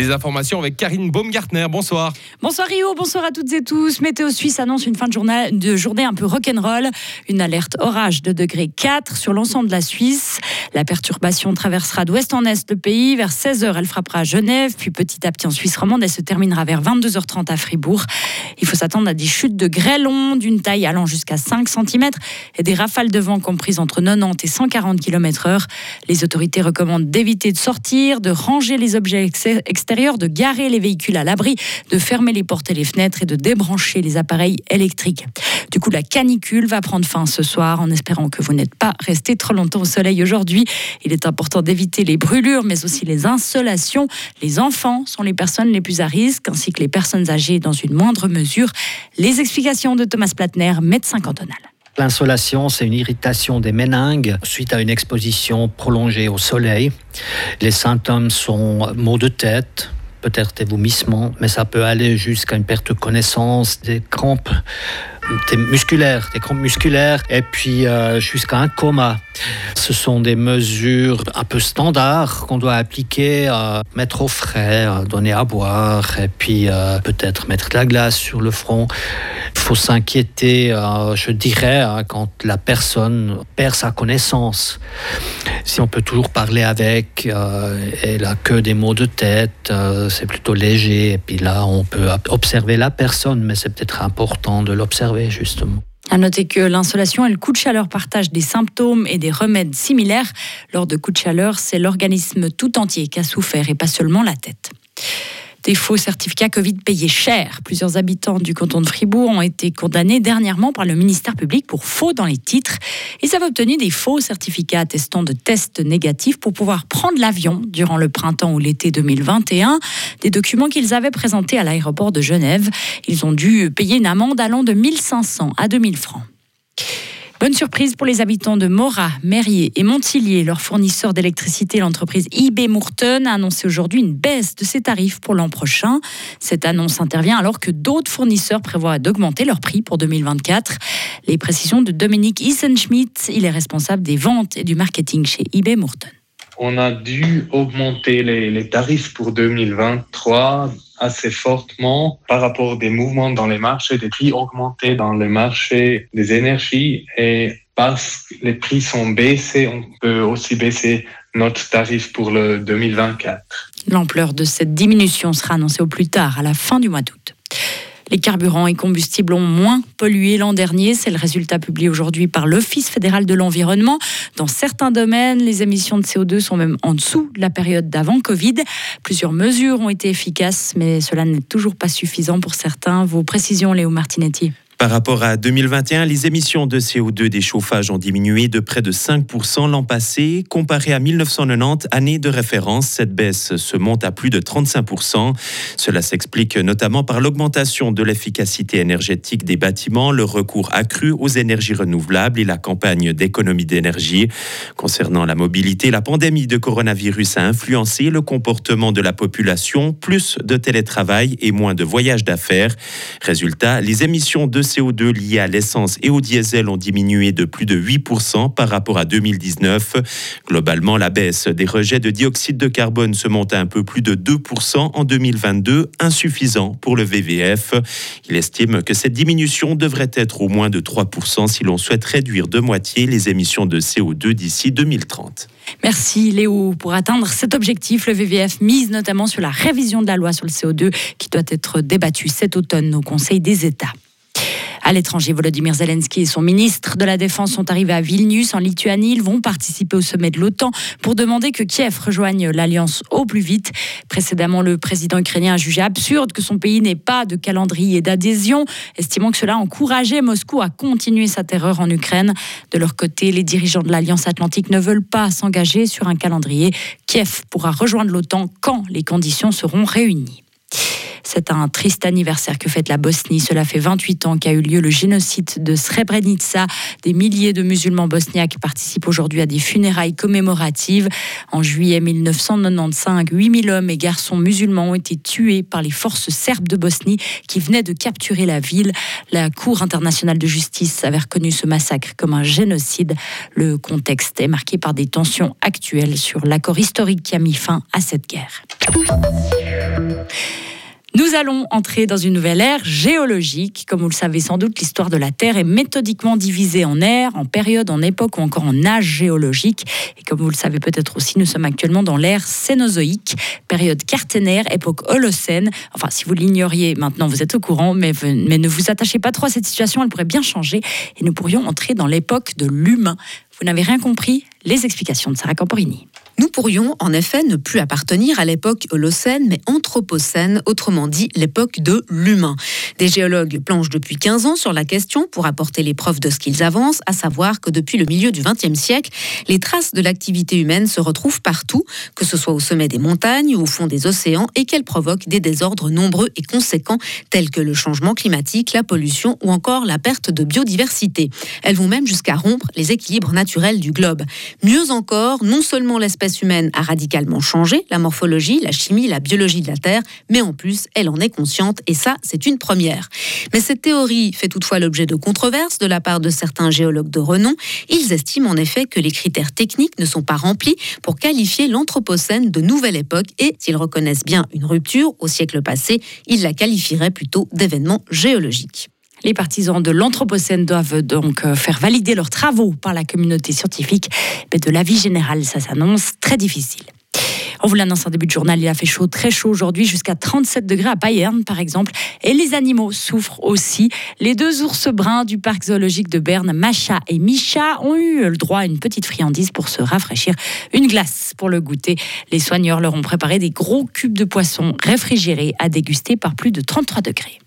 Les informations avec Karine Baumgartner. Bonsoir. Bonsoir Rio, bonsoir à toutes et tous. Météo Suisse annonce une fin de journée, de journée un peu rock'n'roll. Une alerte orage de degré 4 sur l'ensemble de la Suisse. La perturbation traversera d'ouest en est le pays. Vers 16h, elle frappera à Genève, puis petit à petit en Suisse romande. Elle se terminera vers 22h30 à Fribourg. Il faut s'attendre à des chutes de grêlons d'une taille allant jusqu'à 5 cm et des rafales de vent comprises entre 90 et 140 km/h. Les autorités recommandent d'éviter de sortir, de ranger les objets extérieurs, de garer les véhicules à l'abri, de fermer les portes et les fenêtres et de débrancher les appareils électriques. Du coup, la canicule va prendre fin ce soir en espérant que vous n'êtes pas resté trop longtemps au soleil aujourd'hui. Il est important d'éviter les brûlures, mais aussi les insolations. Les enfants sont les personnes les plus à risque, ainsi que les personnes âgées dans une moindre mesure. Les explications de Thomas Platner, médecin cantonal. L'insolation, c'est une irritation des méninges suite à une exposition prolongée au soleil. Les symptômes sont maux de tête, peut-être des vomissements, mais ça peut aller jusqu'à une perte de connaissance, des crampes musculaires, des crampes musculaires, et puis euh, jusqu'à un coma. Ce sont des mesures un peu standards qu'on doit appliquer, euh, mettre au frais, euh, donner à boire, et puis peut-être mettre de la glace sur le front. Il faut s'inquiéter, je dirais, hein, quand la personne perd sa connaissance. Si on peut toujours parler avec, elle a que des maux de tête, c'est plutôt léger, et puis là on peut observer la personne, mais c'est peut-être important de l'observer justement. À noter que l'insolation et le coup de chaleur partagent des symptômes et des remèdes similaires. Lors de coups de chaleur, c'est l'organisme tout entier qui a souffert et pas seulement la tête. Des faux certificats Covid payés cher. Plusieurs habitants du canton de Fribourg ont été condamnés dernièrement par le ministère public pour faux dans les titres. Ils avaient obtenu des faux certificats attestant de tests négatifs pour pouvoir prendre l'avion durant le printemps ou l'été 2021. Des documents qu'ils avaient présentés à l'aéroport de Genève. Ils ont dû payer une amende allant de 1500 à 2000 francs. Bonne surprise pour les habitants de Morat, Merrier et Montillier. Leur fournisseur d'électricité, l'entreprise IB Mourton, a annoncé aujourd'hui une baisse de ses tarifs pour l'an prochain. Cette annonce intervient alors que d'autres fournisseurs prévoient d'augmenter leurs prix pour 2024. Les précisions de Dominique Isenschmidt, il est responsable des ventes et du marketing chez IB Mourton on a dû augmenter les, tarifs pour 2023 assez fortement par rapport des mouvements dans les marchés, des prix augmentés dans le marché des énergies et parce que les prix sont baissés, on peut aussi baisser notre tarif pour le 2024. L'ampleur de cette diminution sera annoncée au plus tard, à la fin du mois d'août. Les carburants et combustibles ont moins pollué l'an dernier. C'est le résultat publié aujourd'hui par l'Office fédéral de l'environnement. Dans certains domaines, les émissions de CO2 sont même en dessous de la période d'avant Covid. Plusieurs mesures ont été efficaces, mais cela n'est toujours pas suffisant pour certains. Vos précisions, Léo Martinetti. Par rapport à 2021, les émissions de CO2 des chauffages ont diminué de près de 5% l'an passé. Comparé à 1990, année de référence, cette baisse se monte à plus de 35%. Cela s'explique notamment par l'augmentation de l'efficacité énergétique des bâtiments, le recours accru aux énergies renouvelables et la campagne d'économie d'énergie. Concernant la mobilité, la pandémie de coronavirus a influencé le comportement de la population, plus de télétravail et moins de voyages d'affaires. Résultat, les émissions de CO2 liés à l'essence et au diesel ont diminué de plus de 8% par rapport à 2019. Globalement, la baisse des rejets de dioxyde de carbone se monte à un peu plus de 2% en 2022, insuffisant pour le VVF. Il estime que cette diminution devrait être au moins de 3% si l'on souhaite réduire de moitié les émissions de CO2 d'ici 2030. Merci Léo. Pour atteindre cet objectif, le VVF mise notamment sur la révision de la loi sur le CO2 qui doit être débattue cet automne au Conseil des États. À l'étranger, Volodymyr Zelensky et son ministre de la Défense sont arrivés à Vilnius, en Lituanie. Ils vont participer au sommet de l'OTAN pour demander que Kiev rejoigne l'alliance au plus vite. Précédemment, le président ukrainien a jugé absurde que son pays n'ait pas de calendrier d'adhésion, estimant que cela encourageait Moscou à continuer sa terreur en Ukraine. De leur côté, les dirigeants de l'Alliance Atlantique ne veulent pas s'engager sur un calendrier. Kiev pourra rejoindre l'OTAN quand les conditions seront réunies. C'est un triste anniversaire que fête la Bosnie. Cela fait 28 ans qu'a eu lieu le génocide de Srebrenica. Des milliers de musulmans bosniaques participent aujourd'hui à des funérailles commémoratives. En juillet 1995, 8000 hommes et garçons musulmans ont été tués par les forces serbes de Bosnie qui venaient de capturer la ville. La Cour internationale de justice avait reconnu ce massacre comme un génocide. Le contexte est marqué par des tensions actuelles sur l'accord historique qui a mis fin à cette guerre. Nous allons entrer dans une nouvelle ère géologique. Comme vous le savez sans doute, l'histoire de la Terre est méthodiquement divisée en ères, en périodes, en époques ou encore en âges géologiques. Et comme vous le savez peut-être aussi, nous sommes actuellement dans l'ère cénozoïque, période quaternaire, époque holocène. Enfin, si vous l'ignoriez, maintenant vous êtes au courant, mais, mais ne vous attachez pas trop à cette situation, elle pourrait bien changer et nous pourrions entrer dans l'époque de l'humain. Vous n'avez rien compris Les explications de Sarah Camporini. Nous pourrions en effet ne plus appartenir à l'époque holocène, mais anthropocène, autrement dit l'époque de l'humain. Des géologues planchent depuis 15 ans sur la question pour apporter les preuves de ce qu'ils avancent, à savoir que depuis le milieu du XXe siècle, les traces de l'activité humaine se retrouvent partout, que ce soit au sommet des montagnes ou au fond des océans, et qu'elles provoquent des désordres nombreux et conséquents, tels que le changement climatique, la pollution ou encore la perte de biodiversité. Elles vont même jusqu'à rompre les équilibres naturels du globe. Mieux encore, non seulement l'espèce humaine a radicalement changé, la morphologie, la chimie, la biologie de la Terre, mais en plus, elle en est consciente, et ça, c'est une première. Mais cette théorie fait toutefois l'objet de controverses de la part de certains géologues de renom. Ils estiment en effet que les critères techniques ne sont pas remplis pour qualifier l'Anthropocène de nouvelle époque, et s'ils reconnaissent bien une rupture au siècle passé, ils la qualifieraient plutôt d'événement géologique. Les partisans de l'Anthropocène doivent donc euh, faire valider leurs travaux par la communauté scientifique. Mais de l'avis général, ça s'annonce très difficile. On vous l'annonce en début de journal, il a fait chaud, très chaud aujourd'hui, jusqu'à 37 degrés à Bayern par exemple. Et les animaux souffrent aussi. Les deux ours bruns du parc zoologique de Berne, Macha et Misha, ont eu le droit à une petite friandise pour se rafraîchir, une glace pour le goûter. Les soigneurs leur ont préparé des gros cubes de poisson réfrigérés à déguster par plus de 33 degrés.